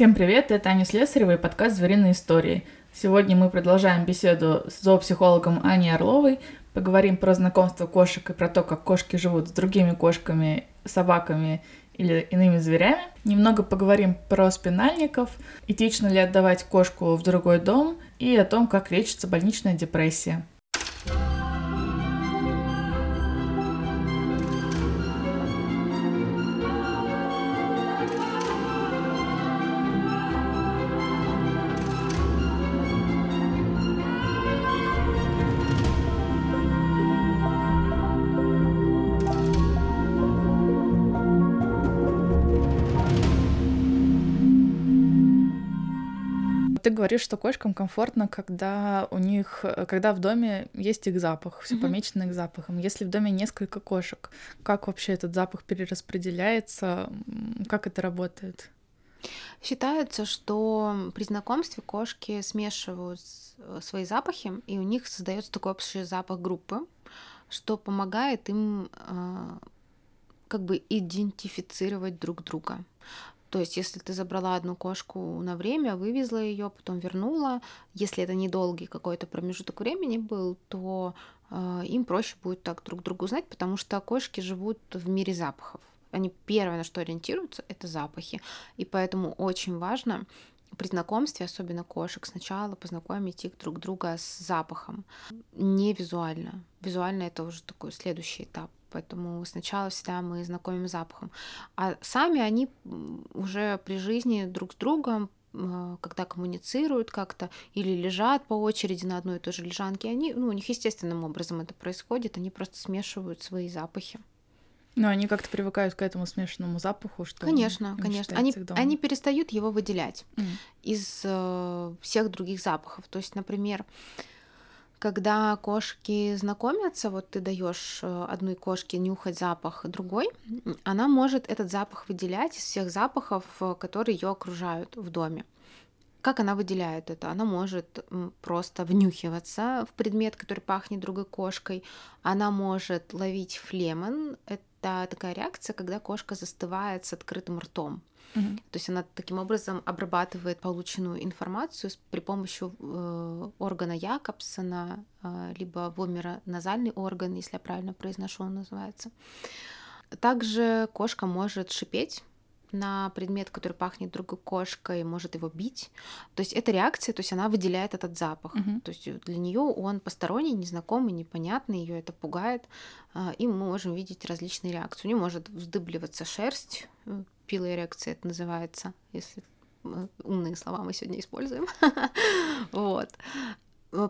Всем привет, это Аня Слесарева и подкаст «Звериные истории». Сегодня мы продолжаем беседу с зоопсихологом Аней Орловой. Поговорим про знакомство кошек и про то, как кошки живут с другими кошками, собаками или иными зверями. Немного поговорим про спинальников, этично ли отдавать кошку в другой дом и о том, как лечится больничная депрессия. Ты говоришь, что кошкам комфортно, когда у них, когда в доме есть их запах, все mm-hmm. помечено их запахом. Если в доме несколько кошек, как вообще этот запах перераспределяется, как это работает? Считается, что при знакомстве кошки смешивают э, свои запахи, и у них создается такой общий запах группы, что помогает им э, как бы идентифицировать друг друга. То есть, если ты забрала одну кошку на время, вывезла ее, потом вернула, если это недолгий какой-то промежуток времени был, то э, им проще будет так друг друга узнать, потому что кошки живут в мире запахов. Они первое, на что ориентируются, это запахи. И поэтому очень важно при знакомстве, особенно кошек, сначала познакомить их друг друга с запахом. Не визуально. Визуально это уже такой следующий этап. Поэтому сначала всегда мы знакомим запахом. А сами они уже при жизни друг с другом а, когда коммуницируют как-то или лежат по очереди на одной и той же лежанке, они, ну, у них естественным образом это происходит, они просто смешивают свои запахи. Но они как-то привыкают к этому смешанному запаху, что конечно, конечно, они они перестают его выделять mm. из э, всех других запахов. То есть, например, когда кошки знакомятся, вот ты даешь э, одной кошке нюхать запах другой, она может этот запах выделять из всех запахов, э, которые ее окружают в доме. Как она выделяет это? Она может просто внюхиваться в предмет, который пахнет другой кошкой. Она может ловить флемен. Это такая реакция, когда кошка застывает с открытым ртом. Угу. То есть она таким образом обрабатывает полученную информацию при помощи э, органа Якобсона, э, либо вомеро-назальный орган, если я правильно произношу, он называется. Также кошка может шипеть на предмет, который пахнет другой кошкой, может его бить. То есть это реакция, то есть она выделяет этот запах. Uh-huh. То есть для нее он посторонний, незнакомый, непонятный, ее это пугает. А, и мы можем видеть различные реакции. У нее может вздыбливаться шерсть, э, пилоэрекция это называется, если умные слова мы сегодня используем. вот.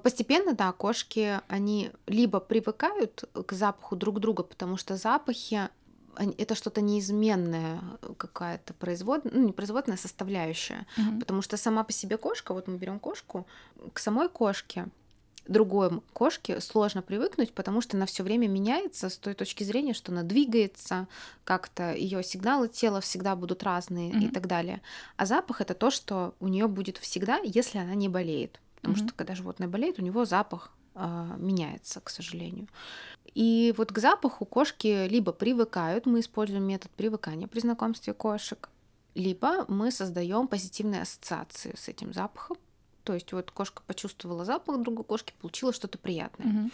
Постепенно, да, кошки, они либо привыкают к запаху друг друга, потому что запахи это что-то неизменное, какая-то производная, ну не производная, составляющая. Mm-hmm. Потому что сама по себе кошка, вот мы берем кошку, к самой кошке другой кошке сложно привыкнуть, потому что она все время меняется с той точки зрения, что она двигается, как-то ее сигналы тела всегда будут разные mm-hmm. и так далее. А запах это то, что у нее будет всегда, если она не болеет. Потому mm-hmm. что когда животное болеет, у него запах э, меняется, к сожалению. И вот к запаху кошки либо привыкают, мы используем метод привыкания при знакомстве кошек, либо мы создаем позитивные ассоциации с этим запахом, то есть вот кошка почувствовала запах другой кошки, получила что-то приятное. Угу.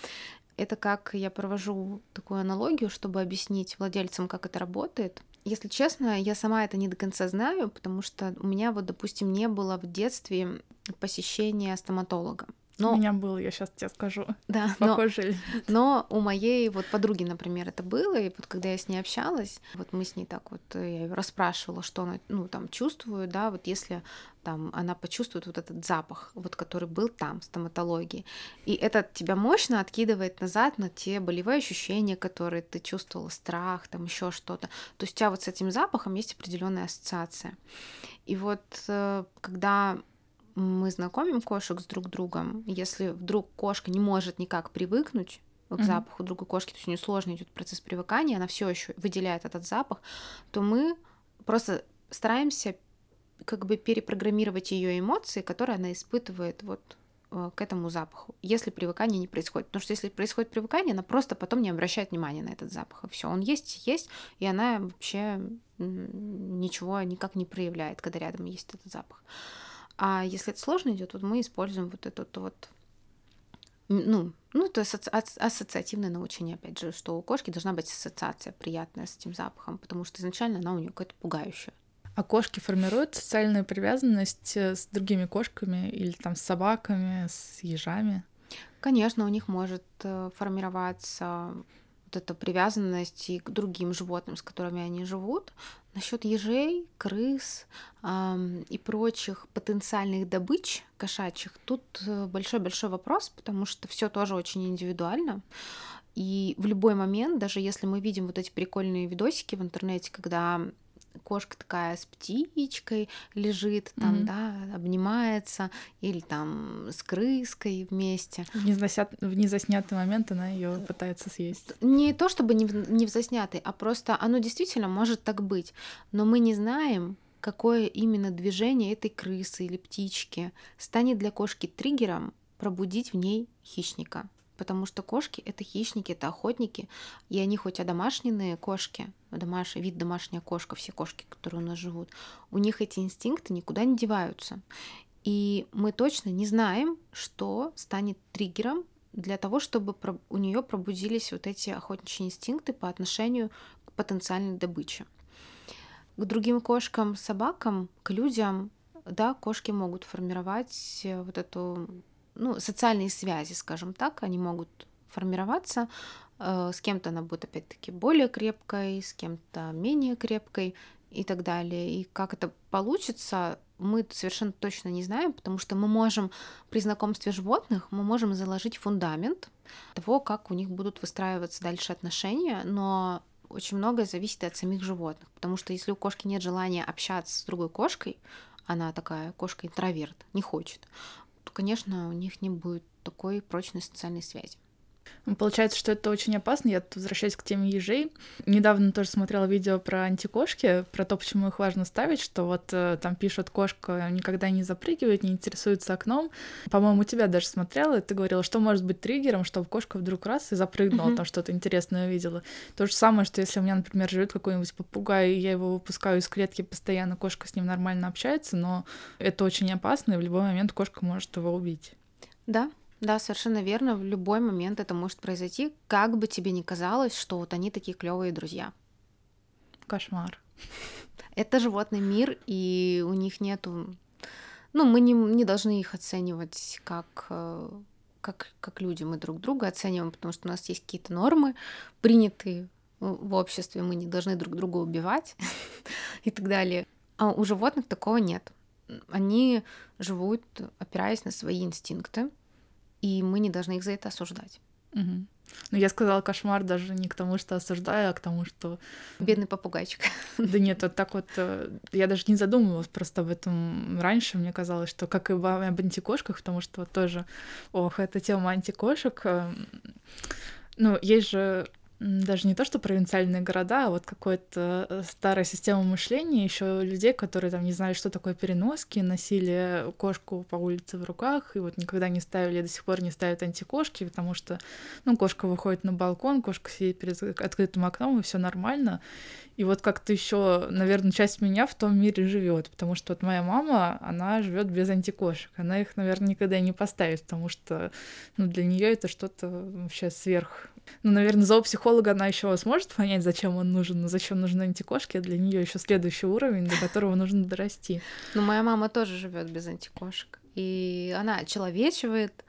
Это как я провожу такую аналогию, чтобы объяснить владельцам, как это работает. Если честно, я сама это не до конца знаю, потому что у меня вот, допустим, не было в детстве посещения стоматолога. Но... У меня был, я сейчас тебе скажу. Да, похоже. Но, но у моей вот подруги, например, это было, и вот когда я с ней общалась, вот мы с ней так вот, э, я ее расспрашивала, что она, ну, там, чувствует, да, вот если там она почувствует вот этот запах, вот который был там, в стоматологии. И это тебя мощно откидывает назад на те болевые ощущения, которые ты чувствовала, страх, там еще что-то. То есть у тебя вот с этим запахом есть определенная ассоциация. И вот э, когда мы знакомим кошек с друг другом, если вдруг кошка не может никак привыкнуть к mm-hmm. запаху другой кошки, то есть у нее сложно идет процесс привыкания, она все еще выделяет этот запах, то мы просто стараемся как бы перепрограммировать ее эмоции, которые она испытывает вот э, к этому запаху, если привыкание не происходит. Потому что если происходит привыкание, она просто потом не обращает внимания на этот запах. Все, он есть, есть, и она вообще ничего никак не проявляет, когда рядом есть этот запах. А если это сложно идет, вот мы используем вот этот вот ну, ну, то есть ассоциативное научение, опять же, что у кошки должна быть ассоциация приятная с этим запахом, потому что изначально она у нее какая-то пугающая. А кошки формируют социальную привязанность э, с другими кошками или там с собаками, с ежами? Конечно, у них может э, формироваться вот эта привязанность и к другим животным, с которыми они живут. Насчет ежей, крыс эм, и прочих потенциальных добыч кошачьих, тут э, большой-большой вопрос, потому что все тоже очень индивидуально. И в любой момент, даже если мы видим вот эти прикольные видосики в интернете, когда кошка такая с птичкой лежит, там, mm-hmm. да, обнимается, или там с крыской вместе. В, незасят... в незаснятый момент она ее пытается съесть. Не то чтобы не в, не в заснятый, а просто оно действительно может так быть. Но мы не знаем, какое именно движение этой крысы или птички станет для кошки триггером пробудить в ней хищника потому что кошки — это хищники, это охотники, и они хоть одомашненные кошки, домаш... вид домашняя кошка, все кошки, которые у нас живут, у них эти инстинкты никуда не деваются. И мы точно не знаем, что станет триггером для того, чтобы у нее пробудились вот эти охотничьи инстинкты по отношению к потенциальной добыче. К другим кошкам, собакам, к людям, да, кошки могут формировать э, вот эту ну, социальные связи, скажем так, они могут формироваться. Э, с кем-то она будет, опять-таки, более крепкой, с кем-то менее крепкой и так далее. И как это получится, мы совершенно точно не знаем, потому что мы можем при знакомстве животных, мы можем заложить фундамент того, как у них будут выстраиваться дальше отношения, но очень многое зависит от самих животных, потому что если у кошки нет желания общаться с другой кошкой, она такая кошка-интроверт, не хочет, то, конечно, у них не будет такой прочной социальной связи. Получается, что это очень опасно. Я тут возвращаюсь к теме ежей. Недавно тоже смотрела видео про антикошки, про то, почему их важно ставить, что вот э, там пишут, кошка никогда не запрыгивает, не интересуется окном. По-моему, тебя даже смотрела, и ты говорила, что может быть триггером, чтобы кошка вдруг раз и запрыгнула, mm-hmm. там что-то интересное увидела. То же самое, что если у меня, например, живет какой-нибудь попугай, и я его выпускаю из клетки постоянно, кошка с ним нормально общается, но это очень опасно, и в любой момент кошка может его убить. Да, да, совершенно верно. В любой момент это может произойти, как бы тебе ни казалось, что вот они такие клевые друзья. Кошмар. Это животный мир, и у них нету... Ну, мы не, не должны их оценивать как, э, как, как люди. Мы друг друга оцениваем, потому что у нас есть какие-то нормы, принятые в обществе. Мы не должны друг друга убивать и так далее. А у животных такого нет. Они живут, опираясь на свои инстинкты, и мы не должны их за это осуждать. Угу. Ну, я сказала кошмар даже не к тому, что осуждаю, а к тому, что... Бедный попугайчик. Да нет, вот так вот... Э, я даже не задумывалась просто об этом раньше. Мне казалось, что как и об антикошках, потому что вот тоже... Ох, эта тема антикошек... Эм, ну, есть же даже не то, что провинциальные города, а вот какая-то э, старая система мышления еще людей, которые там не знали, что такое переноски, носили кошку по улице в руках, и вот никогда не ставили, до сих пор не ставят антикошки, потому что, ну, кошка выходит на балкон, кошка сидит перед открытым окном, и все нормально. И вот как-то еще, наверное, часть меня в том мире живет, потому что вот моя мама, она живет без антикошек. Она их, наверное, никогда не поставит, потому что ну, для нее это что-то вообще сверх. Ну, наверное, зоопсихолога она еще сможет понять, зачем он нужен, но зачем нужны антикошки, для нее еще следующий уровень, до которого нужно дорасти. Ну, моя мама тоже живет без антикошек. И она человечивает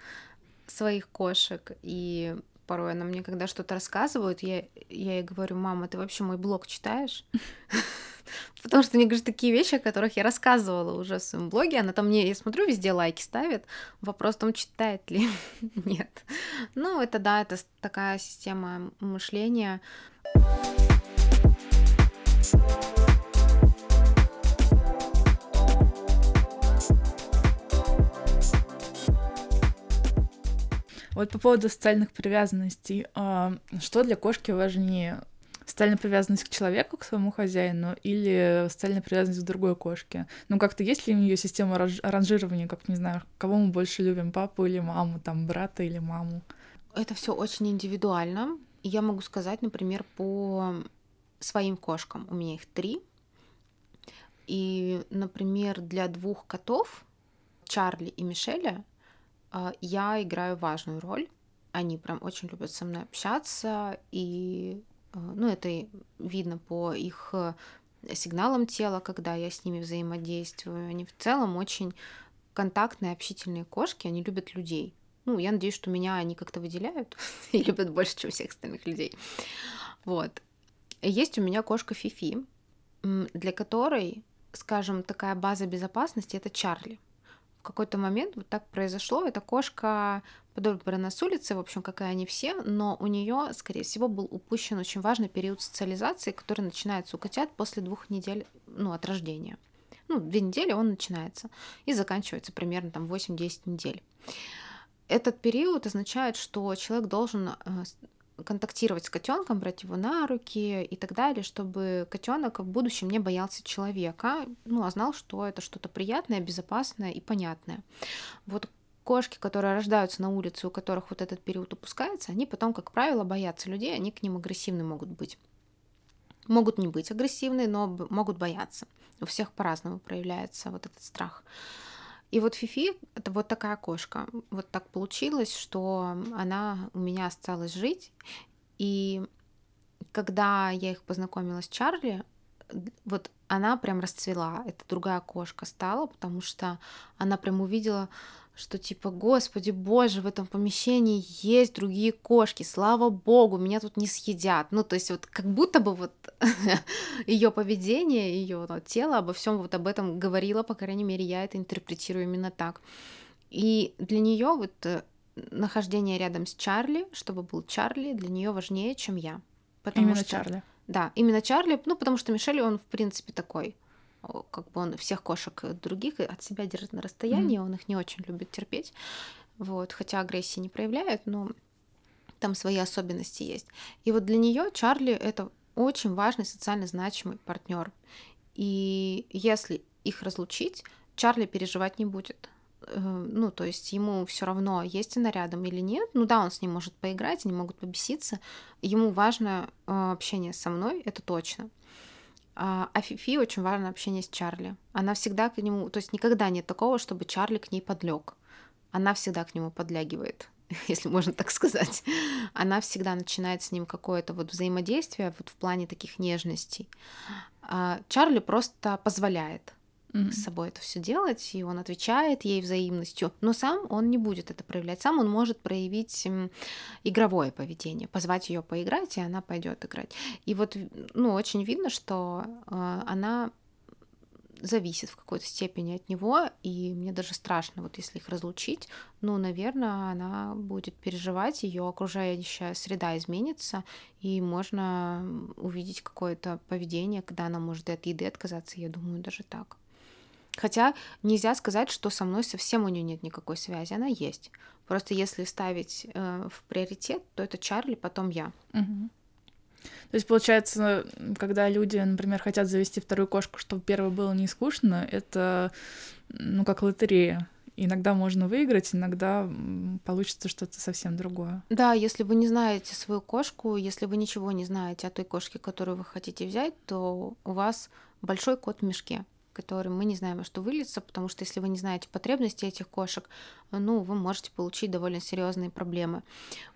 своих кошек, и порой она мне когда что-то рассказывает, я, я ей говорю, мама, ты вообще мой блог читаешь? Потому что мне говорят такие вещи, о которых я рассказывала уже в своем блоге. Она там мне, я смотрю, везде лайки ставит. Вопрос в том, читает ли. Нет. Ну, это да, это такая система мышления. Вот по поводу социальных привязанностей, а, что для кошки важнее? социальная привязанность к человеку, к своему хозяину, или социальная привязанность к другой кошке? Ну, как-то есть ли у нее система ранжирования, как, не знаю, кого мы больше любим, папу или маму, там, брата или маму? Это все очень индивидуально. Я могу сказать, например, по своим кошкам. У меня их три. И, например, для двух котов, Чарли и Мишеля, я играю важную роль. Они прям очень любят со мной общаться, и а, ну, это видно по их э, сигналам тела, когда я с ними взаимодействую. Они в целом очень контактные, общительные кошки, они любят людей. Ну, я надеюсь, что меня они как-то выделяют и любят больше, чем всех остальных людей. Вот. Есть у меня кошка Фифи, для которой, скажем, такая база безопасности это Чарли. Какой-то момент вот так произошло. Эта кошка подобрана с улицы, в общем, как и они все, но у нее, скорее всего, был упущен очень важный период социализации, который начинается у котят после двух недель ну, от рождения. Ну, две недели он начинается и заканчивается примерно там 8-10 недель. Этот период означает, что человек должен э, контактировать с котенком, брать его на руки и так далее, чтобы котенок в будущем не боялся человека, ну, а знал, что это что-то приятное, безопасное и понятное. Вот кошки, которые рождаются на улице, у которых вот этот период упускается, они потом, как правило, боятся людей, они к ним агрессивны могут быть. Могут не быть агрессивны, но могут бояться. У всех по-разному проявляется вот этот страх. И вот Фифи — это вот такая кошка. Вот так получилось, что она у меня осталась жить. И когда я их познакомила с Чарли, вот она прям расцвела. Это другая кошка стала, потому что она прям увидела что типа, господи боже, в этом помещении есть другие кошки, слава богу, меня тут не съедят. Ну, то есть вот как будто бы вот ее поведение, ее ну, тело обо всем вот об этом говорило, по крайней мере, я это интерпретирую именно так. И для нее вот э, нахождение рядом с Чарли, чтобы был Чарли, для нее важнее, чем я. Потому именно что... Чарли. Да, именно Чарли, ну, потому что Мишель, он, в принципе, такой как бы он всех кошек других от себя держит на расстоянии, mm. он их не очень любит терпеть, вот, хотя агрессии не проявляет, но там свои особенности есть. И вот для нее Чарли это очень важный социально значимый партнер. И если их разлучить, Чарли переживать не будет. Э, ну, то есть ему все равно, есть она рядом или нет. Ну да, он с ним может поиграть, они могут побеситься. Ему важно э, общение со мной, это точно. А, а Фифи очень важно общение с Чарли. Она всегда к нему, то есть никогда нет такого, чтобы Чарли к ней подлег. Она всегда к нему подлягивает, если можно так сказать. Она всегда начинает с ним какое-то вот взаимодействие вот в плане таких нежностей. А Чарли просто позволяет mm-hmm. с собой это все делать, и он отвечает ей взаимностью, но сам он не будет это проявлять. Сам он может проявить игровое поведение, позвать ее поиграть, и она пойдет играть. И вот, ну, очень видно, что э, она зависит в какой-то степени от него, и мне даже страшно, вот если их разлучить, ну, наверное, она будет переживать, ее окружающая среда изменится, и можно увидеть какое-то поведение, когда она может от еды отказаться, я думаю, даже так. Хотя нельзя сказать, что со мной совсем у нее нет никакой связи, она есть. Просто если ставить э, в приоритет, то это Чарли, потом я. Угу. То есть, получается, когда люди, например, хотят завести вторую кошку, чтобы первой было не скучно, это, ну, как лотерея. Иногда можно выиграть, иногда получится что-то совсем другое. Да, если вы не знаете свою кошку, если вы ничего не знаете о той кошке, которую вы хотите взять, то у вас большой кот в мешке которым мы не знаем, что выльется, потому что если вы не знаете потребности этих кошек, ну, вы можете получить довольно серьезные проблемы.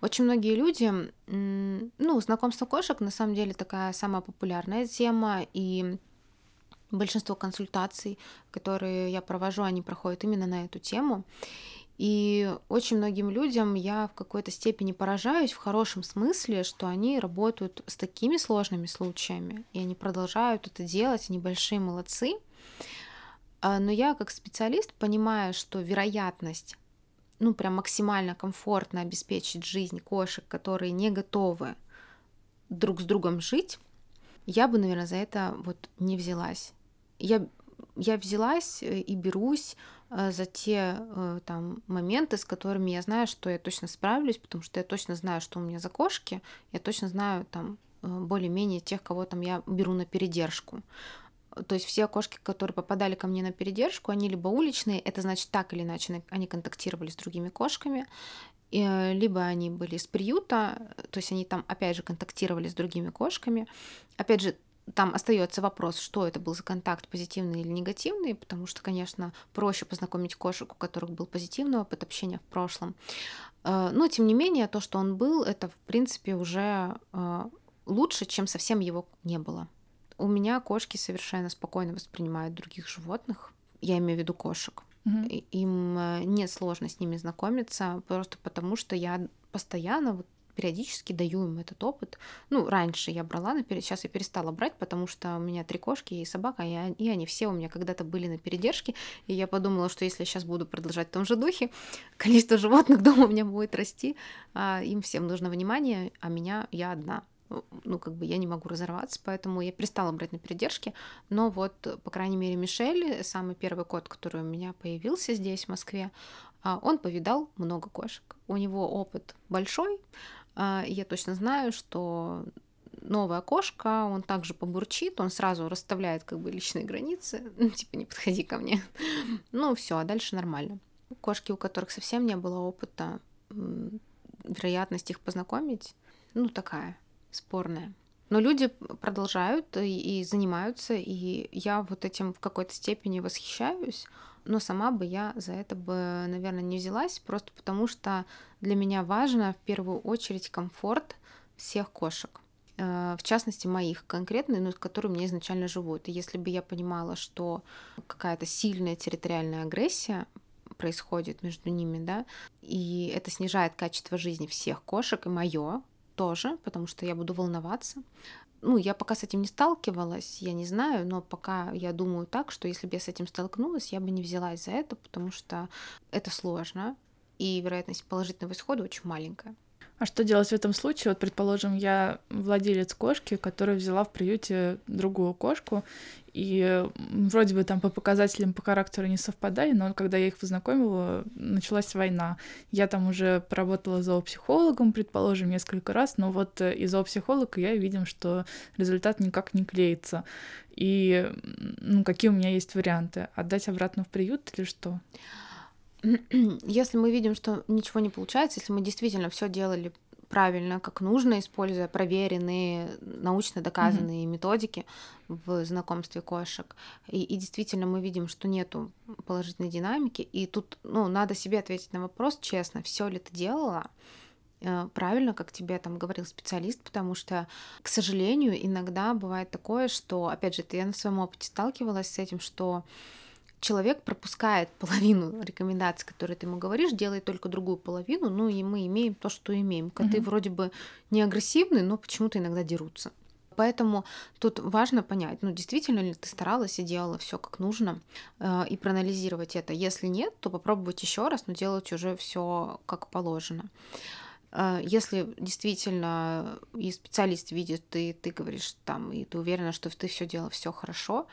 Очень многие люди, ну, знакомство кошек на самом деле такая самая популярная тема, и большинство консультаций, которые я провожу, они проходят именно на эту тему. И очень многим людям я в какой-то степени поражаюсь в хорошем смысле, что они работают с такими сложными случаями, и они продолжают это делать, они большие молодцы. А, но я как специалист понимаю, что вероятность ну, прям максимально комфортно обеспечить жизнь кошек, которые не готовы друг с другом жить, я бы, наверное, за это вот не взялась. Я, я взялась э, и берусь э, за те э, там моменты, с которыми я знаю, что я точно справлюсь, потому что я точно знаю, что у меня за кошки, я точно знаю там, более-менее тех, кого там я беру на передержку. То есть все кошки, которые попадали ко мне на передержку, они либо уличные, это значит так или иначе они контактировали с другими кошками, э, либо они были из приюта, то есть они там опять же контактировали с другими кошками. Опять же, там остается вопрос, что это был за контакт, позитивный или негативный, потому что, конечно, проще познакомить кошек, у которых был позитивный опыт общения в прошлом. Э, но, тем не менее, то, что он был, это, в принципе, уже э, лучше, чем совсем его не было. У меня кошки совершенно спокойно воспринимают других животных. Я имею в виду кошек. Угу. Им э, не сложно с ними знакомиться, просто потому что я постоянно вот периодически даю им этот опыт. Ну, раньше я брала, на пере... сейчас я перестала брать, потому что у меня три кошки и собака, и, и они все у меня когда-то были на передержке, и я подумала, что если я сейчас буду продолжать в том же духе, количество животных дома у меня будет расти, а им всем нужно внимание, а меня я одна ну, как бы я не могу разорваться, поэтому я перестала брать на передержки. Но вот, по крайней мере, Мишель, самый первый кот, который у меня появился здесь, в Москве, а, он повидал много кошек. У него опыт большой. А, я точно знаю, что новая кошка, он также побурчит, он сразу расставляет как бы личные границы, ну, типа не подходи ко мне. Ну все, а дальше нормально. Кошки, у которых совсем не было опыта, вероятность их познакомить, ну такая спорная. Но люди продолжают и, и занимаются, и я вот этим в какой-то степени восхищаюсь, но сама бы я за это бы, наверное, не взялась, просто потому что для меня важно в первую очередь комфорт всех кошек э, в частности моих конкретно, но которые у меня изначально живут. И если бы я понимала, что какая-то сильная территориальная агрессия происходит между ними, да, и это снижает качество жизни всех кошек и мое, тоже, потому что я буду волноваться. Ну, я пока с этим не сталкивалась, я не знаю, но пока я думаю так, что если бы я с этим столкнулась, я бы не взялась за это, потому что это сложно, и вероятность положительного исхода очень маленькая. А что делать в этом случае? Вот, предположим, я владелец кошки, которая взяла в приюте другую кошку, и вроде бы там по показателям по характеру не совпадали, но когда я их познакомила, началась война. Я там уже поработала зоопсихологом, предположим, несколько раз, но вот э, из зоопсихолога я видим, что результат никак не клеится. И ну, какие у меня есть варианты? Отдать обратно в приют или что? Если мы видим, что ничего не получается, если мы действительно все делали правильно, как нужно, используя проверенные, научно доказанные mm-hmm. методики в знакомстве кошек. И, и действительно мы видим, что нету положительной динамики. И тут ну, надо себе ответить на вопрос честно, все ли ты делала э, правильно, как тебе там говорил специалист, потому что, к сожалению, иногда бывает такое, что, опять же, я на своем опыте сталкивалась с этим, что человек пропускает половину рекомендаций, которые ты ему говоришь, делает только другую половину, ну и мы имеем то, что имеем. Коты mm-hmm. вроде бы не агрессивны, но почему-то иногда дерутся. Поэтому тут важно понять, ну действительно ли ты старалась и делала все как нужно, э, и проанализировать это. Если нет, то попробовать еще раз, но делать уже все как положено. Э, если действительно и специалист видит, ты, ты говоришь там, и ты уверена, что ты все делала все хорошо,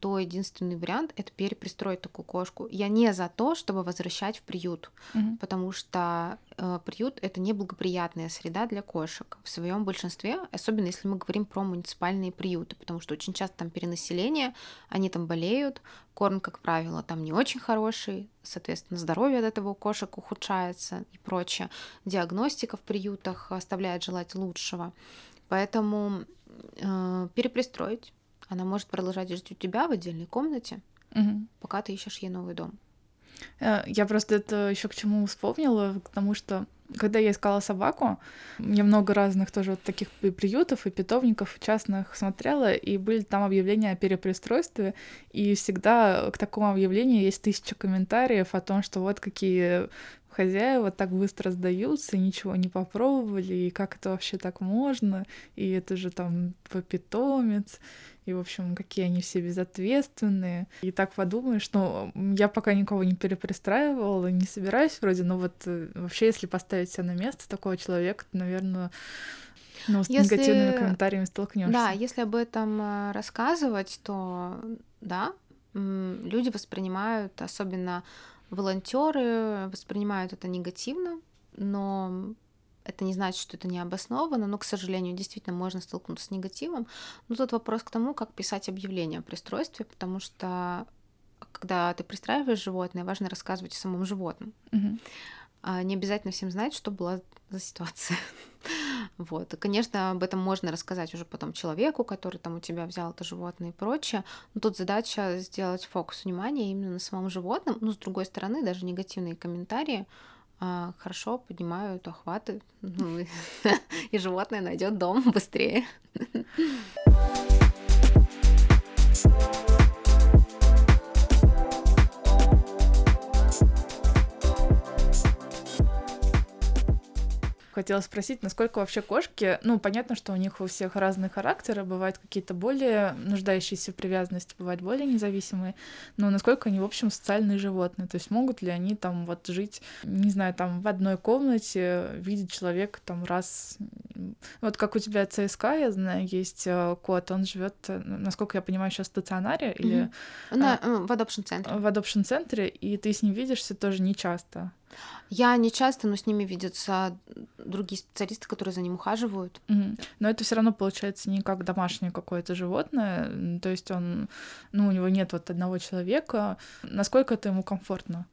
то единственный вариант это перепристроить такую кошку. Я не за то, чтобы возвращать в приют, угу. потому что э, приют это неблагоприятная среда для кошек в своем большинстве, особенно если мы говорим про муниципальные приюты, потому что очень часто там перенаселение, они там болеют, корм, как правило, там не очень хороший, соответственно, здоровье от этого у кошек ухудшается и прочее. Диагностика в приютах оставляет желать лучшего. Поэтому э, перепристроить она может продолжать жить у тебя в отдельной комнате, угу. пока ты ищешь ей новый дом. Э, я просто это еще к чему вспомнила, к тому, что когда я искала собаку, я много разных тоже вот таких приютов и питомников частных смотрела, и были там объявления о перепристройстве, и всегда к такому объявлению есть тысяча комментариев о том, что вот какие хозяева так быстро сдаются, ничего не попробовали, и как это вообще так можно, и это же там питомец, и, в общем, какие они все безответственные. И так подумаешь, ну, я пока никого не перепристраивала, не собираюсь вроде, но вот э, вообще, если поставить себя на место такого человека, то, наверное, ну, с если... негативными комментариями столкнешься. Да, если об этом э, рассказывать, то да, люди воспринимают, особенно волонтеры воспринимают это негативно, но это не значит, что это не обосновано, но, к сожалению, действительно можно столкнуться с негативом. Но тут вопрос к тому, как писать объявление о пристройстве, потому что когда ты пристраиваешь животное, важно рассказывать о самом животном. Угу. А не обязательно всем знать, что была за ситуация. Вот. И, конечно, об этом можно рассказать уже потом человеку, который там у тебя взял это животное и прочее. Но тут задача сделать фокус внимания именно на самом животном. Но, с другой стороны, даже негативные комментарии а, хорошо поднимают охваты, ну, и животное найдет дом быстрее. Хотела спросить, насколько вообще кошки, ну, понятно, что у них у всех разные характеры, бывают какие-то более нуждающиеся в привязанности, бывают более независимые, но насколько они, в общем, социальные животные, то есть могут ли они там вот жить, не знаю, там в одной комнате, видеть человека там раз... Вот как у тебя ЦСКА, я знаю, есть э, кот, он живет, э, насколько я понимаю, сейчас в стационаре или... Mm-hmm. На, а, в адопшн-центре. В адопшн-центре, и ты с ним видишься тоже не часто. Я не часто, но с ними видятся другие специалисты, которые за ним ухаживают. Mm. Но это все равно получается не как домашнее какое-то животное. То есть он, ну, у него нет вот одного человека. Насколько это ему комфортно?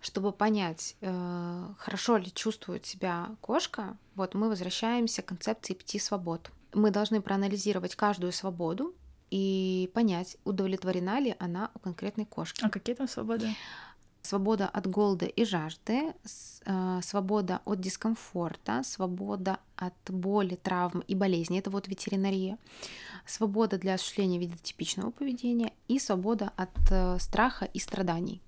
Чтобы понять, э, хорошо ли чувствует себя кошка, вот мы возвращаемся к концепции пяти свобод. Мы должны проанализировать каждую свободу и понять, удовлетворена ли она у конкретной кошки. А какие там свободы? Свобода от голода и жажды, э, свобода от дискомфорта, свобода от боли, травм и болезней, это вот ветеринария, свобода для осуществления вида типичного поведения и свобода от э, страха и страданий.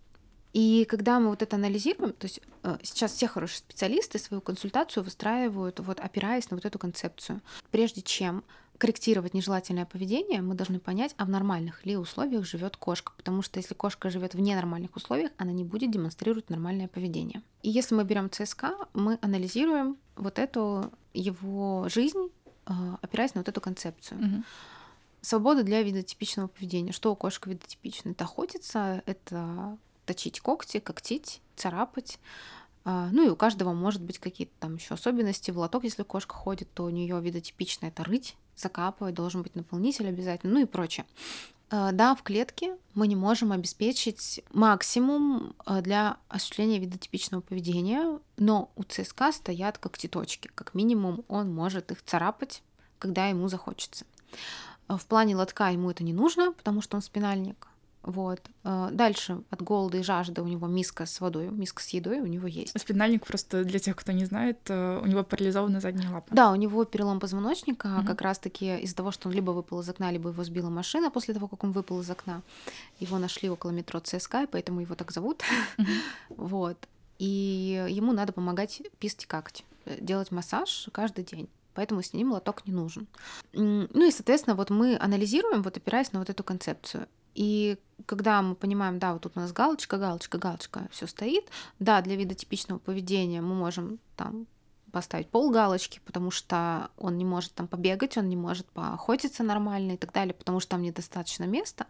И когда мы вот это анализируем, то есть э, сейчас все хорошие специалисты свою консультацию выстраивают, вот опираясь на вот эту концепцию. Прежде чем корректировать нежелательное поведение, мы должны понять, а в нормальных ли условиях живет кошка. Потому что если кошка живет в ненормальных условиях, она не будет демонстрировать нормальное поведение. И если мы берем ЦСК, мы анализируем вот эту его жизнь, а, опираясь на вот эту концепцию. Угу. Свобода для видотипичного поведения. Что у кошки видотипично? Это охотиться, это точить когти, когтить, царапать, ну и у каждого может быть какие-то там еще особенности. В лоток, если кошка ходит, то у нее видотипично это рыть, закапывать, должен быть наполнитель обязательно, ну и прочее. А, да, в клетке мы не можем обеспечить максимум а, для осуществления видотипичного поведения, но у ЦСК стоят как титочки. Как минимум он может их царапать, когда ему захочется. В плане лотка ему это не нужно, потому что он спинальник. Вот. А, дальше от голода и жажды у него миска с водой, миска с едой у него есть. Спинальник просто для тех, кто не знает, э, у него парализована задняя лапа. Да, у него перелом позвоночника, угу. как раз-таки из-за того, что он либо выпал из окна, либо его сбила машина после того, как он выпал из окна. Его нашли около метро ЦСКА, и поэтому его так зовут. Угу. вот. И ему надо помогать писать и какать, э, делать массаж каждый день поэтому с ним лоток не нужен. Ну и, соответственно, вот мы анализируем, вот опираясь на вот эту концепцию. И когда мы понимаем, да, вот тут у нас галочка, галочка, галочка, все стоит, да, для вида типичного поведения мы можем там поставить пол галочки, потому что он не может там побегать, он не может поохотиться нормально и так далее, потому что там недостаточно места.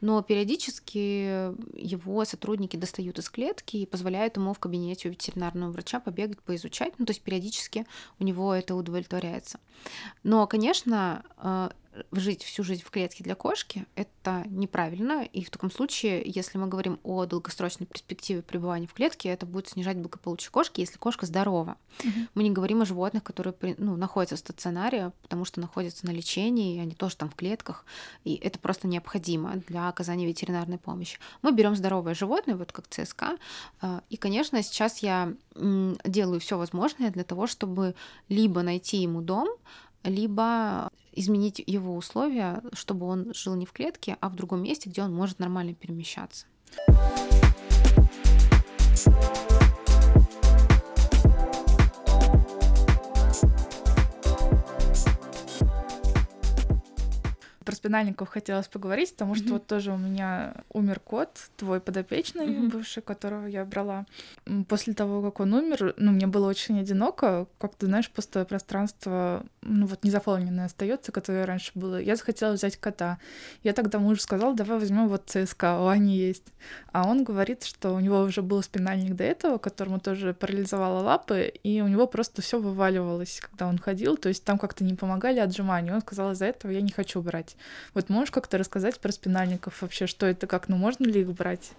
Но периодически его сотрудники достают из клетки и позволяют ему в кабинете у ветеринарного врача побегать, поизучать. Ну, то есть периодически у него это удовлетворяется. Но, конечно, э, жить всю жизнь в клетке для кошки — это неправильно. И в таком случае, если мы говорим о долгосрочной перспективе пребывания в клетке, это будет снижать благополучие кошки, если кошка здорова. Угу. Мы не говорим о животных, которые ну, находятся в стационаре, потому что находятся на лечении, и они тоже там в клетках, и это просто необходимо для оказания ветеринарной помощи. Мы берем здоровое животное, вот как ЦСК, а, и, конечно, сейчас я делаю все возможное для того, чтобы либо найти ему дом, либо изменить его условия, чтобы он жил не в клетке, а в другом месте, где он может нормально перемещаться. Спинальников хотелось поговорить, потому что mm-hmm. вот тоже у меня умер кот, твой подопечный, mm-hmm. бывший, которого я брала. После того, как он умер, ну, мне было очень одиноко, как ты знаешь, пустое пространство, ну, вот незаполненное остается, которое раньше было. Я захотела взять кота. Я тогда мужу сказала, давай возьмем вот ЦСКА, у Ани есть. А он говорит, что у него уже был спинальник до этого, которому тоже парализовало лапы, и у него просто все вываливалось, когда он ходил, то есть там как-то не помогали отжимания. Он сказал, из-за этого я не хочу брать. Вот можешь как-то рассказать про спинальников вообще, что это, как, ну можно ли их брать?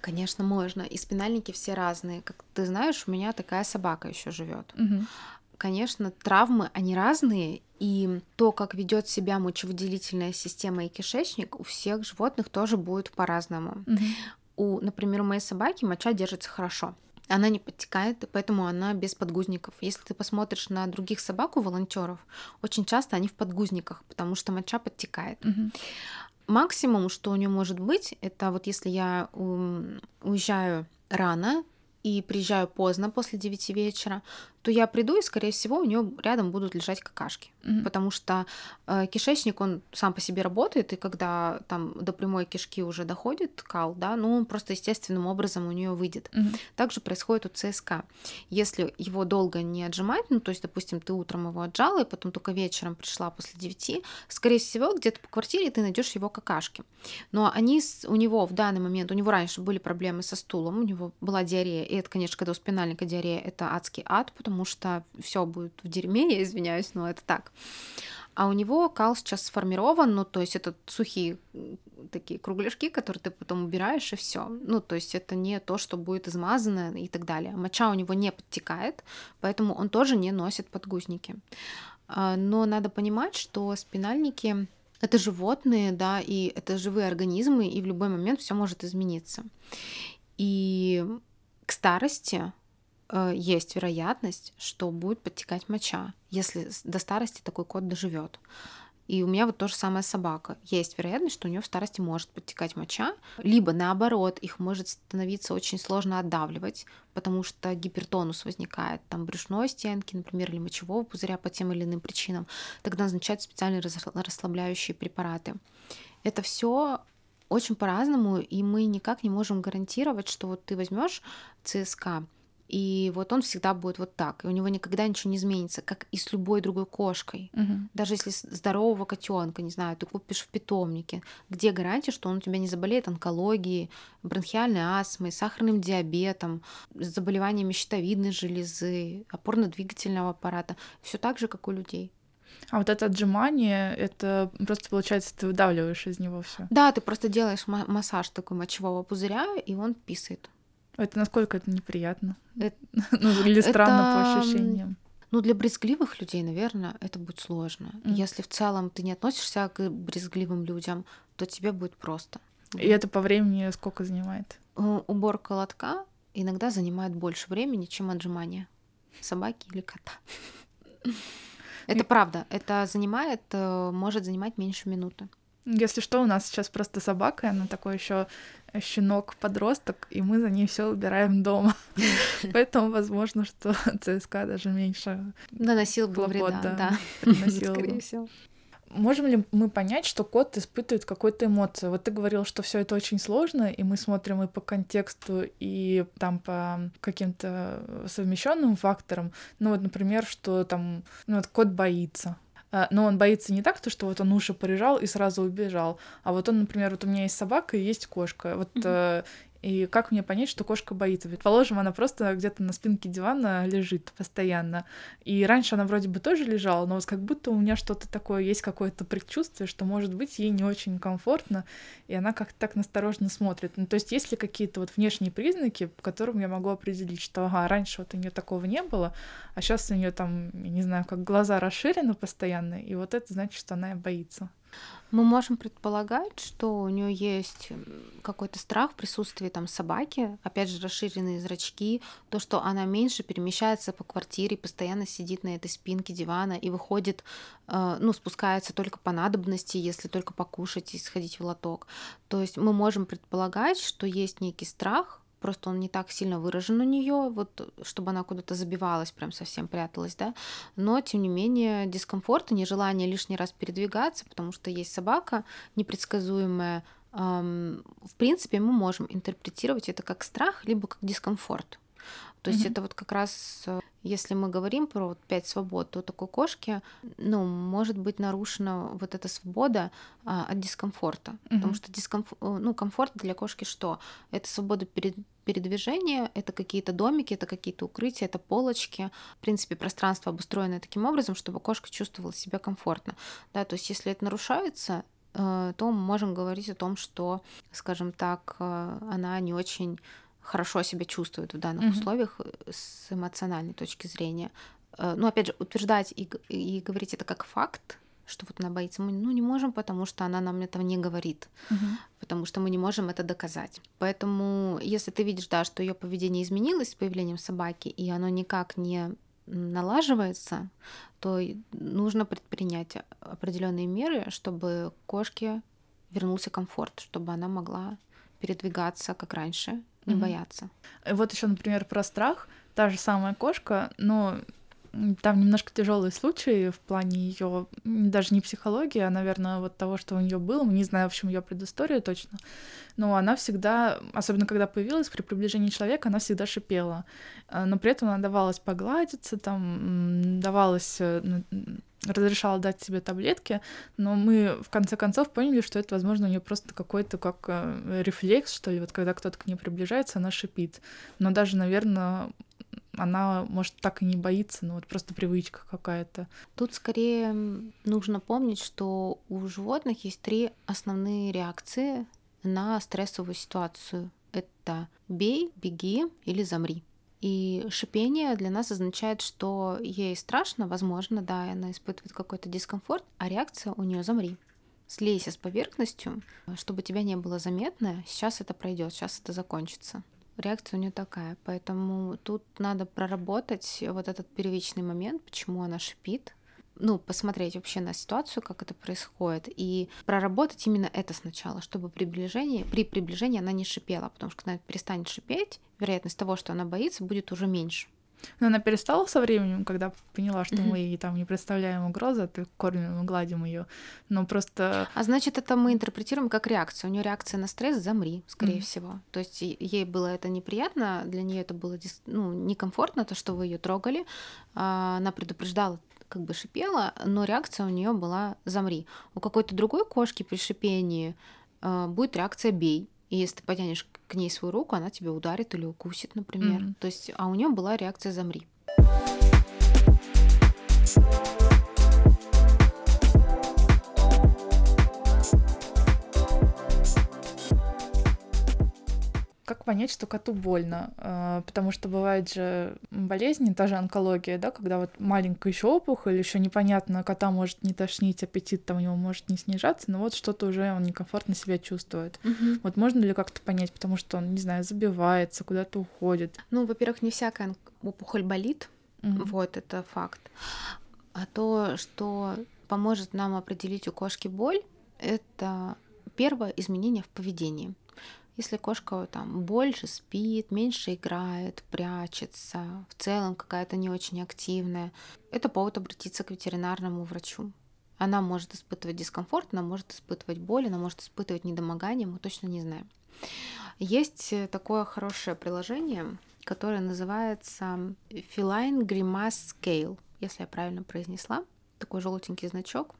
Конечно, можно. И спинальники все разные. Как ты знаешь, у меня такая собака еще живет. Угу. Конечно, травмы, они разные, и то, как ведет себя мочевыделительная система и кишечник, у всех животных тоже будет по-разному. Угу. У, например, у моей собаки моча держится хорошо она не подтекает, и поэтому она без подгузников. Если ты посмотришь на других собак у волонтеров, очень часто они в подгузниках, потому что моча подтекает. Угу. Максимум, что у нее может быть, это вот если я уезжаю рано и приезжаю поздно после 9 вечера, то я приду, и, скорее всего, у нее рядом будут лежать какашки. Mm-hmm. Потому что э, кишечник, он сам по себе работает, и когда там до прямой кишки уже доходит кал, да, ну он просто естественным образом у нее выйдет. Mm-hmm. Также происходит у ЦСК. Если его долго не отжимать, ну то есть, допустим, ты утром его отжала, и потом только вечером пришла после 9, скорее всего, где-то по квартире ты найдешь его какашки. Но они у него в данный момент, у него раньше были проблемы со стулом, у него была диарея, и это, конечно, когда у спинальника диарея, это адский ад, потому потому что все будет в дерьме, я извиняюсь, но это так. А у него кал сейчас сформирован, ну, то есть это сухие такие кругляшки, которые ты потом убираешь, и все. Ну, то есть это не то, что будет измазано и так далее. Моча у него не подтекает, поэтому он тоже не носит подгузники. А, но надо понимать, что спинальники это животные, да, и это живые организмы, и в любой момент все может измениться. И к старости есть вероятность, что будет подтекать моча, если до старости такой кот доживет. И у меня вот то же самое собака. Есть вероятность, что у нее в старости может подтекать моча, либо наоборот, их может становиться очень сложно отдавливать, потому что гипертонус возникает, там брюшной стенки, например, или мочевого пузыря по тем или иным причинам. Тогда назначают специальные расслабляющие препараты. Это все очень по-разному, и мы никак не можем гарантировать, что вот ты возьмешь ЦСК, и вот он всегда будет вот так. И у него никогда ничего не изменится, как и с любой другой кошкой. Угу. Даже если здорового котенка, не знаю, ты купишь в питомнике, где гарантия, что он у тебя не заболеет онкологией, бронхиальной астмой, сахарным диабетом, заболеваниями щитовидной железы, опорно-двигательного аппарата. Все так же, как у людей. А вот это отжимание, это просто получается, ты выдавливаешь из него все. Да, ты просто делаешь массаж такой мочевого пузыря, и он писает. Это насколько это неприятно? Это... ну, или странно это... по ощущениям? Ну, для брезгливых людей, наверное, это будет сложно. Mm. Если в целом ты не относишься к брезгливым людям, то тебе будет просто. И это по времени сколько занимает? Уборка лотка иногда занимает больше времени, чем отжимание собаки или кота. Это правда. Это занимает, э, может занимать меньше минуты. Если что, у нас сейчас просто собака, она такой еще щенок-подросток, и мы за ней все убираем дома. Поэтому, возможно, что ЦСКА даже меньше наносил бы вреда, да, скорее всего. Можем ли мы понять, что кот испытывает какую-то эмоцию? Вот ты говорил, что все это очень сложно, и мы смотрим и по контексту, и там по каким-то совмещенным факторам. Ну вот, например, что там, ну вот кот боится, но он боится не так, то, что вот он уши порежал и сразу убежал, а вот он, например, вот у меня есть собака и есть кошка, вот mm-hmm. И как мне понять, что кошка боится? Предположим, она просто где-то на спинке дивана лежит постоянно. И раньше она вроде бы тоже лежала, но вот как будто у меня что-то такое, есть какое-то предчувствие, что, может быть, ей не очень комфортно, и она как-то так настороженно смотрит. Ну, то есть есть ли какие-то вот внешние признаки, по которым я могу определить, что, ага, раньше вот у нее такого не было, а сейчас у нее там, я не знаю, как глаза расширены постоянно, и вот это значит, что она боится. Мы можем предполагать, что у нее есть какой-то страх в присутствии там собаки, опять же расширенные зрачки, то, что она меньше перемещается по квартире, постоянно сидит на этой спинке дивана и выходит, э, ну, спускается только по надобности, если только покушать и сходить в лоток. То есть мы можем предполагать, что есть некий страх просто он не так сильно выражен у нее, вот чтобы она куда-то забивалась, прям совсем пряталась, да. Но тем не менее дискомфорт и нежелание лишний раз передвигаться, потому что есть собака непредсказуемая. В принципе, мы можем интерпретировать это как страх, либо как дискомфорт. То есть mm-hmm. это вот как раз, э, если мы говорим про вот пять свобод, то такой кошки, ну, может быть нарушена вот эта свобода а, от дискомфорта. Mm-hmm. Потому что дискомф... Э, ну, комфорт для кошки что? Это свобода перед передвижения, это какие-то домики, это какие-то укрытия, это полочки. В принципе, пространство обустроено таким образом, чтобы кошка чувствовала себя комфортно. Да, то есть если это нарушается, э, то мы можем говорить о том, что, скажем так, она не очень хорошо себя чувствует в данных mm-hmm. условиях э, с эмоциональной точки зрения. Э, ну, опять же, утверждать и, и говорить это как факт, что вот она боится, мы ну, не можем, потому что она нам этого не говорит, угу. потому что мы не можем это доказать. Поэтому, если ты видишь, да, что ее поведение изменилось с появлением собаки, и оно никак не налаживается, то нужно предпринять определенные меры, чтобы кошке вернулся комфорт, чтобы она могла передвигаться как раньше, не mm-hmm. бояться. Вот еще, например, про страх. Та же самая кошка, но там немножко тяжелые случаи в плане ее даже не психологии, а, наверное, вот того, что у нее было. Не знаю, в общем, ее предыстория точно. Но она всегда, особенно когда появилась, при приближении человека, она всегда шипела. А, но при этом она давалась погладиться, там давалась э, разрешала дать себе таблетки, но мы в конце концов поняли, что это, возможно, у нее просто какой-то как э, рефлекс, что ли, вот когда кто-то к ней приближается, она шипит. Но даже, наверное, она, может, так и не боится, но вот просто привычка какая-то. Тут скорее нужно помнить, что у животных есть три основные реакции на стрессовую ситуацию. Это бей, беги или замри. И шипение для нас означает, что ей страшно, возможно, да, она испытывает какой-то дискомфорт, а реакция у нее замри. Слейся с поверхностью, чтобы тебя не было заметно. Сейчас это пройдет, сейчас это закончится. Реакция у нее такая. Поэтому тут надо проработать вот этот первичный момент, почему она шипит, ну, посмотреть вообще на ситуацию, как это происходит, и проработать именно это сначала, чтобы приближение, при приближении она не шипела, потому что когда она перестанет шипеть, вероятность того, что она боится, будет уже меньше. Но она перестала со временем, когда поняла, что mm-hmm. мы ей там не представляем угрозы, а кормим и гладим ее. Но просто. А значит, это мы интерпретируем как реакцию. У нее реакция на стресс замри, скорее mm-hmm. всего. То есть ей было это неприятно, для нее это было ну, некомфортно, то, что вы ее трогали. А, она предупреждала как бы шипела, но реакция у нее была замри. У какой-то другой кошки при шипении э, будет реакция бей. И если ты потянешь к ней свою руку, она тебя ударит или укусит, например. Mm-hmm. То есть, а у нее была реакция замри. Понять, что коту больно? А, потому что бывает же болезни, та же онкология, да, когда вот маленькая еще опухоль, еще непонятно, кота может не тошнить, аппетит там у него может не снижаться, но вот что-то уже он некомфортно себя чувствует. Угу. Вот можно ли как-то понять, потому что он, не знаю, забивается, куда-то уходит? Ну, во-первых, не всякая опухоль болит, угу. вот это факт. А то, что поможет нам определить у кошки боль, это первое изменение в поведении. Если кошка там больше спит, меньше играет, прячется, в целом какая-то не очень активная, это повод обратиться к ветеринарному врачу. Она может испытывать дискомфорт, она может испытывать боль, она может испытывать недомогание, мы точно не знаем. Есть такое хорошее приложение, которое называется Feline Grimace Scale, если я правильно произнесла. Такой желтенький значок.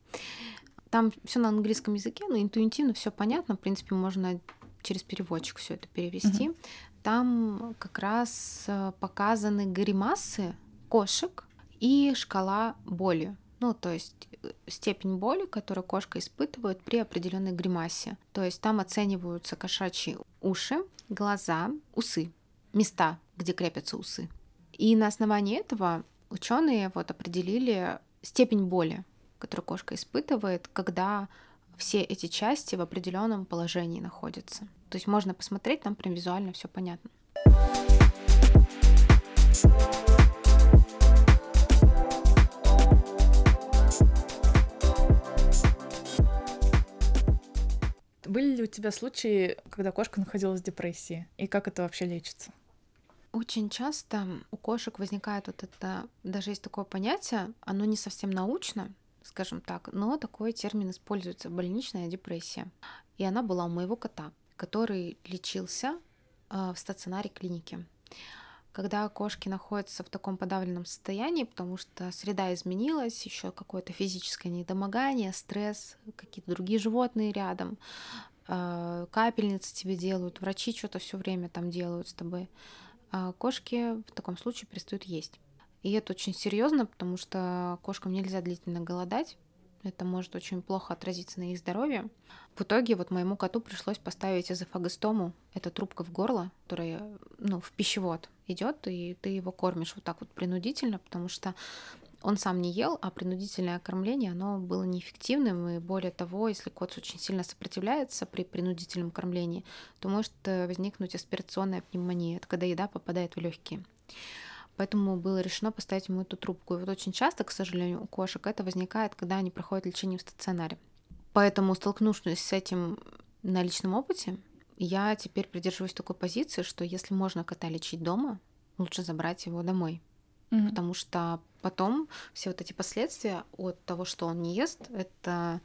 Там все на английском языке, но интуитивно все понятно. В принципе, можно через переводчик все это перевести. Угу. Там как раз э, показаны гримасы кошек и шкала боли. Ну, то есть э, степень боли, которую кошка испытывает при определенной гримасе. То есть там оцениваются кошачьи уши, глаза, усы, места, где крепятся усы. И на основании этого ученые вот определили степень боли, которую кошка испытывает, когда все эти части в определенном положении находятся. То есть можно посмотреть, там прям визуально все понятно. Были ли у тебя случаи, когда кошка находилась в депрессии? И как это вообще лечится? Очень часто у кошек возникает вот это, даже есть такое понятие, оно не совсем научно, скажем так, но такой термин используется больничная депрессия. И она была у моего кота, который лечился э, в стационаре клиники. Когда кошки находятся в таком подавленном состоянии, потому что среда изменилась, еще какое-то физическое недомогание, стресс, какие-то другие животные рядом, э, капельницы тебе делают, врачи что-то все время там делают с тобой а кошки в таком случае перестают есть. И это очень серьезно, потому что кошкам нельзя длительно голодать. Это может очень плохо отразиться на их здоровье. В итоге вот моему коту пришлось поставить эзофагостому. Это трубка в горло, которая ну, в пищевод идет, и ты его кормишь вот так вот принудительно, потому что он сам не ел, а принудительное кормление, оно было неэффективным, и более того, если кот очень сильно сопротивляется при принудительном кормлении, то может э, возникнуть аспирационная пневмония, это когда еда попадает в легкие. Поэтому было решено поставить ему эту трубку. И вот очень часто, к сожалению, у кошек это возникает, когда они проходят лечение в стационаре. Поэтому, столкнувшись с этим на личном опыте, я теперь придерживаюсь такой позиции, что если можно кота лечить дома, лучше забрать его домой. Mm-hmm. Потому что потом все вот эти последствия от того, что он не ест, это,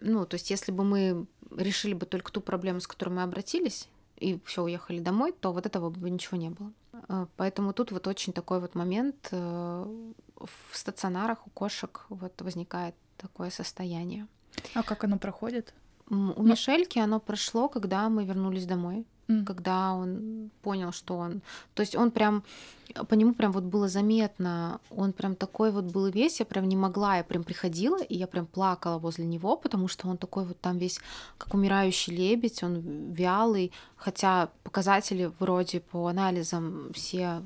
ну, то есть если бы мы решили бы только ту проблему, с которой мы обратились, и все уехали домой, то вот этого бы ничего не было. А, поэтому тут вот очень такой вот момент э, в стационарах у кошек вот возникает такое состояние. А как оно проходит? У Но... Ну Мишельки оно прошло, когда мы вернулись домой mm. когда он понял, что он... То есть он прям... По нему прям вот было заметно, он прям такой вот был весь, я прям не могла, я прям приходила, и я прям плакала возле него, потому что он такой вот там весь как умирающий лебедь, он вялый, хотя показатели вроде по анализам все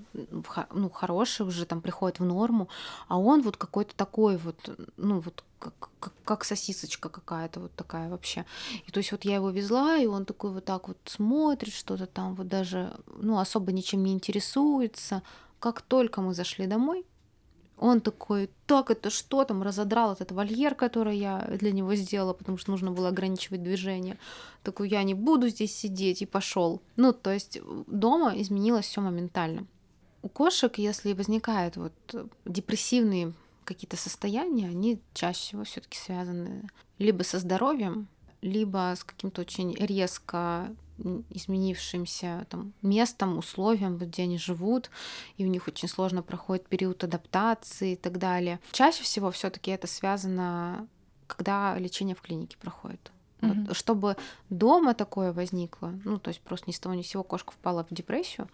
ну, хорошие уже там приходят в норму, а он вот какой-то такой вот, ну вот как, как, сосисочка какая-то вот такая вообще. И то есть вот я его везла, и он такой вот так вот смотрит что-то там, вот даже, ну, особо ничем не интересуется. Как только мы зашли домой, он такой, так, это что там, разодрал этот вольер, который я для него сделала, потому что нужно было ограничивать движение. Такой, я не буду здесь сидеть, и пошел. Ну, то есть дома изменилось все моментально. У кошек, если возникают вот депрессивные какие-то состояния, они чаще всего все-таки связаны либо со здоровьем, либо с каким-то очень резко изменившимся там, местом, условием, где они живут, и у них очень сложно проходит период адаптации и так далее. Чаще всего все-таки это связано, когда лечение в клинике проходит. Mm-hmm. Вот, чтобы дома такое возникло, ну, то есть просто ни с того ни с сего кошка впала в депрессию,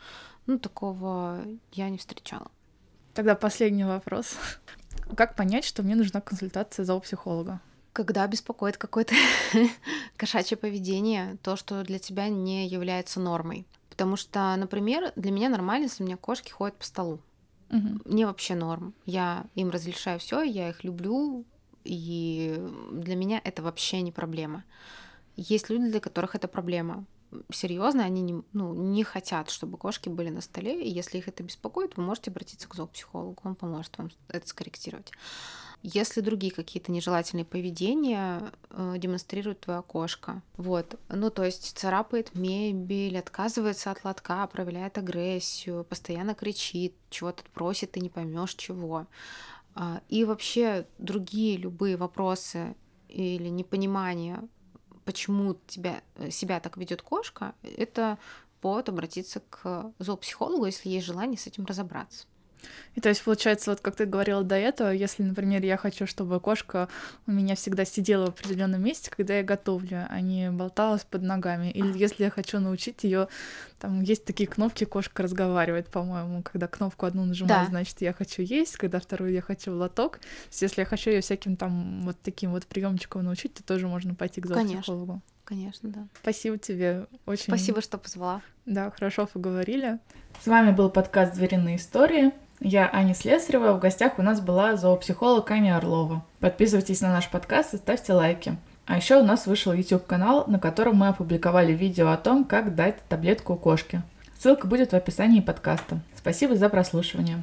ну, такого я не встречала. Тогда последний вопрос. Как понять, что мне нужна консультация зоопсихолога? Когда беспокоит какое-то кошачье поведение, то, что для тебя не является нормой. Потому что, например, для меня нормально, если у меня кошки ходят по столу. Угу. Мне вообще норм. Я им разрешаю все, я их люблю, и для меня это вообще не проблема. Есть люди, для которых это проблема серьезно, они не, ну, не хотят, чтобы кошки были на столе, и если их это беспокоит, вы можете обратиться к зоопсихологу, он поможет вам это скорректировать. Если другие какие-то нежелательные поведения э, демонстрирует твоя кошка, вот, ну то есть царапает мебель, отказывается от лотка, проявляет агрессию, постоянно кричит, чего-то просит, ты не поймешь чего, э, и вообще другие любые вопросы или непонимание почему тебя, э, себя так ведет кошка, это повод обратиться к зоопсихологу, если есть желание с этим разобраться. И то есть, получается, вот как ты говорила до этого, если, например, я хочу, чтобы кошка у меня всегда сидела в определенном месте, когда я готовлю, а не болталась под ногами. Или если я хочу научить ее, там есть такие кнопки, кошка разговаривает, по-моему, когда кнопку одну нажимаю, да. значит, я хочу есть, когда вторую я хочу в лоток. То есть, если я хочу ее всяким там вот таким вот приемчиком научить, то тоже можно пойти к зоопсихологу. Конечно, да. Спасибо тебе. Очень... Спасибо, что позвала. Да, хорошо поговорили. С вами был подкаст «Звериные истории». Я Аня Слесарева, в гостях у нас была зоопсихолог Аня Орлова. Подписывайтесь на наш подкаст и ставьте лайки. А еще у нас вышел YouTube-канал, на котором мы опубликовали видео о том, как дать таблетку кошке. Ссылка будет в описании подкаста. Спасибо за прослушивание.